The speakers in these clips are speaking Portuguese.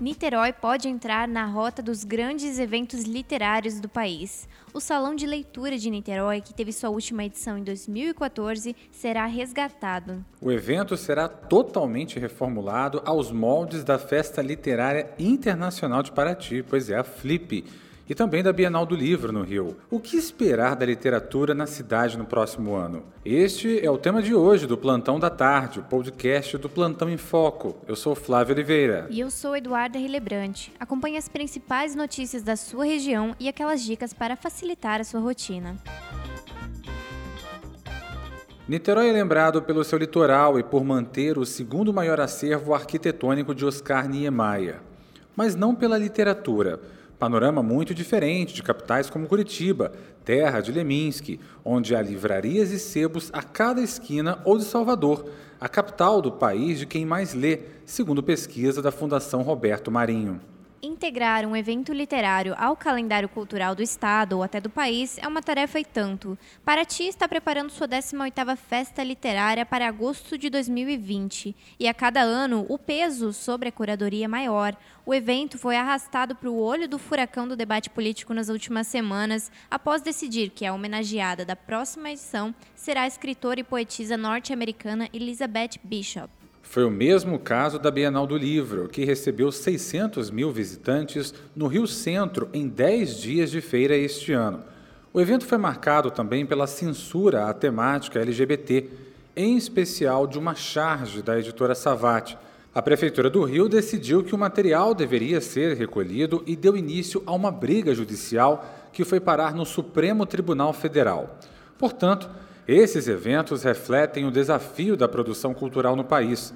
Niterói pode entrar na rota dos grandes eventos literários do país. O Salão de Leitura de Niterói, que teve sua última edição em 2014, será resgatado. O evento será totalmente reformulado aos moldes da Festa Literária Internacional de Paraty, pois é, a FLIP e também da Bienal do Livro no Rio. O que esperar da literatura na cidade no próximo ano? Este é o tema de hoje do Plantão da Tarde, o podcast do Plantão em Foco. Eu sou Flávio Oliveira. E eu sou Eduarda Rilebrante. Acompanhe as principais notícias da sua região e aquelas dicas para facilitar a sua rotina. Niterói é lembrado pelo seu litoral e por manter o segundo maior acervo arquitetônico de Oscar Niemeyer, mas não pela literatura. Panorama muito diferente de capitais como Curitiba, terra de Leminski, onde há livrarias e sebos a cada esquina, ou de Salvador, a capital do país de quem mais lê, segundo pesquisa da Fundação Roberto Marinho. Integrar um evento literário ao calendário cultural do estado ou até do país é uma tarefa e tanto. Paraty está preparando sua 18ª Festa Literária para agosto de 2020, e a cada ano o peso sobre a curadoria é maior. O evento foi arrastado para o olho do furacão do debate político nas últimas semanas, após decidir que a homenageada da próxima edição será a escritora e poetisa norte-americana Elizabeth Bishop. Foi o mesmo caso da Bienal do Livro, que recebeu 600 mil visitantes no Rio Centro em 10 dias de feira este ano. O evento foi marcado também pela censura à temática LGBT, em especial de uma charge da editora Savate. A Prefeitura do Rio decidiu que o material deveria ser recolhido e deu início a uma briga judicial que foi parar no Supremo Tribunal Federal. Portanto, esses eventos refletem o desafio da produção cultural no país.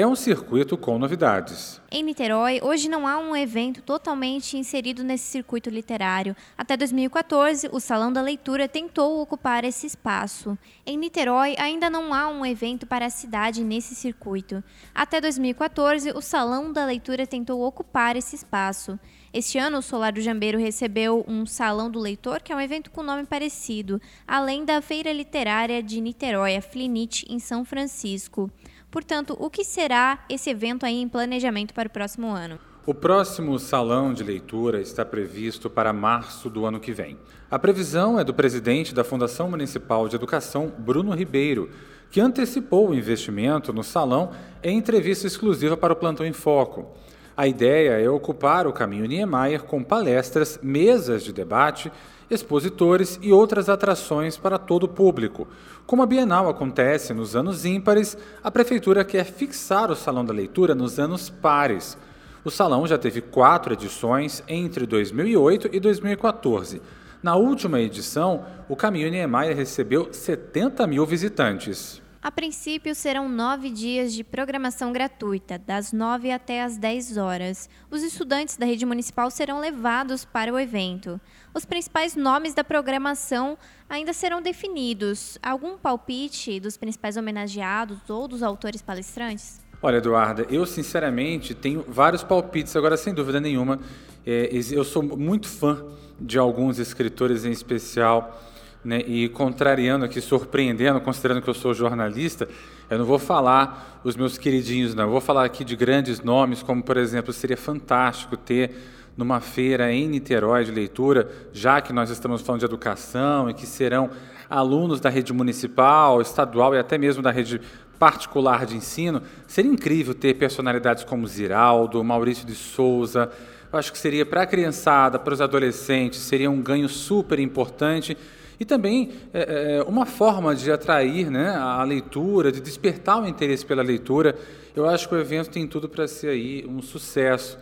É um circuito com novidades. Em Niterói, hoje não há um evento totalmente inserido nesse circuito literário. Até 2014, o Salão da Leitura tentou ocupar esse espaço. Em Niterói, ainda não há um evento para a cidade nesse circuito. Até 2014, o Salão da Leitura tentou ocupar esse espaço. Este ano, o Solar do Jambeiro recebeu um Salão do Leitor, que é um evento com nome parecido, além da Feira Literária de Niterói, a Flinite, em São Francisco. Portanto, o que será esse evento aí em planejamento para o próximo ano? O próximo salão de leitura está previsto para março do ano que vem. A previsão é do presidente da Fundação Municipal de Educação, Bruno Ribeiro, que antecipou o investimento no salão em entrevista exclusiva para o Plantão em Foco. A ideia é ocupar o caminho Niemeyer com palestras, mesas de debate, expositores e outras atrações para todo o público. Como a Bienal acontece nos anos ímpares, a Prefeitura quer fixar o Salão da Leitura nos anos pares. O salão já teve quatro edições entre 2008 e 2014. Na última edição, o Caminho Niemeyer recebeu 70 mil visitantes. A princípio, serão nove dias de programação gratuita, das nove até as dez horas. Os estudantes da rede municipal serão levados para o evento. Os principais nomes da programação ainda serão definidos. Algum palpite dos principais homenageados ou dos autores palestrantes? Olha, Eduarda, eu sinceramente tenho vários palpites, agora sem dúvida nenhuma. É, eu sou muito fã de alguns escritores em especial né, e contrariando aqui, surpreendendo, considerando que eu sou jornalista, eu não vou falar os meus queridinhos, não. Eu vou falar aqui de grandes nomes, como, por exemplo, seria fantástico ter numa feira em Niterói de leitura, já que nós estamos falando de educação e que serão alunos da rede municipal, estadual e até mesmo da rede particular de ensino, seria incrível ter personalidades como Ziraldo, Maurício de Souza. Eu acho que seria para a criançada, para os adolescentes, seria um ganho super importante e também é, é, uma forma de atrair né, a leitura, de despertar o interesse pela leitura. Eu acho que o evento tem tudo para ser aí um sucesso.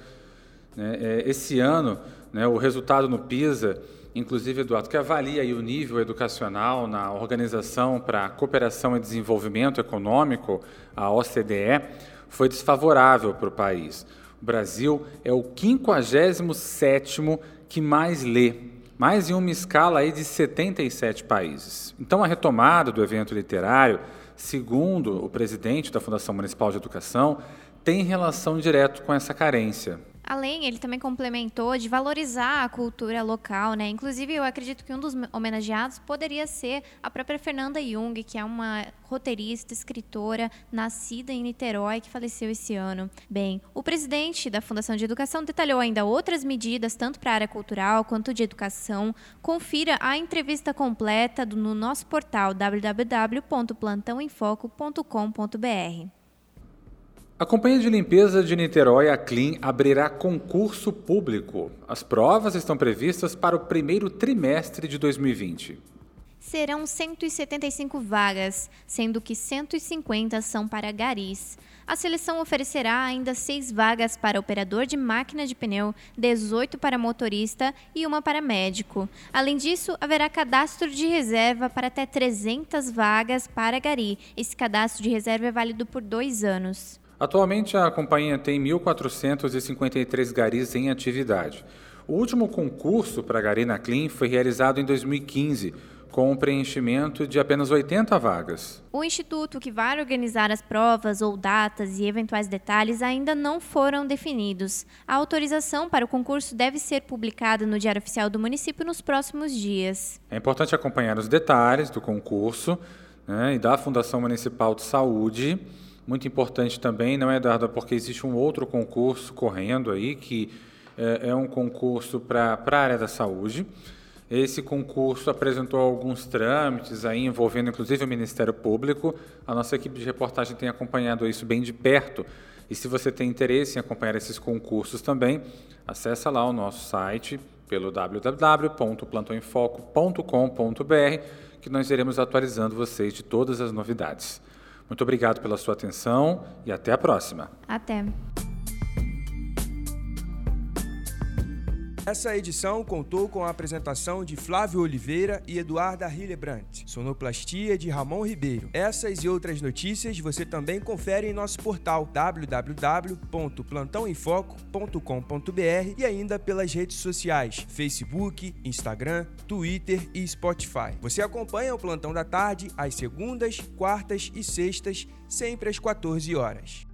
Né? É, esse ano, né, o resultado no PISA, inclusive, Eduardo, que avalia o nível educacional na Organização para Cooperação e Desenvolvimento Econômico, a OCDE, foi desfavorável para o país. O Brasil é o 57º que mais lê mais em uma escala aí de 77 países. Então, a retomada do evento literário, segundo o presidente da Fundação Municipal de Educação, tem relação direta com essa carência. Além, ele também complementou de valorizar a cultura local, né? Inclusive, eu acredito que um dos homenageados poderia ser a própria Fernanda Jung, que é uma roteirista, escritora, nascida em Niterói, que faleceu esse ano. Bem, o presidente da Fundação de Educação detalhou ainda outras medidas, tanto para a área cultural quanto de educação. Confira a entrevista completa no nosso portal www.plantãoemfoco.com.br. A Companhia de Limpeza de Niterói, a Clean, abrirá concurso público. As provas estão previstas para o primeiro trimestre de 2020. Serão 175 vagas, sendo que 150 são para garis. A seleção oferecerá ainda seis vagas para operador de máquina de pneu, 18 para motorista e uma para médico. Além disso, haverá cadastro de reserva para até 300 vagas para gari. Esse cadastro de reserva é válido por dois anos. Atualmente, a companhia tem 1.453 garis em atividade. O último concurso para gari na Clean foi realizado em 2015, com o preenchimento de apenas 80 vagas. O instituto que vai organizar as provas ou datas e eventuais detalhes ainda não foram definidos. A autorização para o concurso deve ser publicada no Diário Oficial do município nos próximos dias. É importante acompanhar os detalhes do concurso né, e da Fundação Municipal de Saúde muito importante também, não é, Eduardo, porque existe um outro concurso correndo aí, que é, é um concurso para a área da saúde. Esse concurso apresentou alguns trâmites aí, envolvendo inclusive o Ministério Público. A nossa equipe de reportagem tem acompanhado isso bem de perto. E se você tem interesse em acompanhar esses concursos também, acessa lá o nosso site pelo www.plantoemfoco.com.br que nós iremos atualizando vocês de todas as novidades. Muito obrigado pela sua atenção e até a próxima. Até. Essa edição contou com a apresentação de Flávio Oliveira e Eduarda Hillebrandt, sonoplastia de Ramon Ribeiro. Essas e outras notícias você também confere em nosso portal www.plantãoemfoco.com.br e ainda pelas redes sociais Facebook, Instagram, Twitter e Spotify. Você acompanha o Plantão da Tarde às segundas, quartas e sextas, sempre às 14 horas.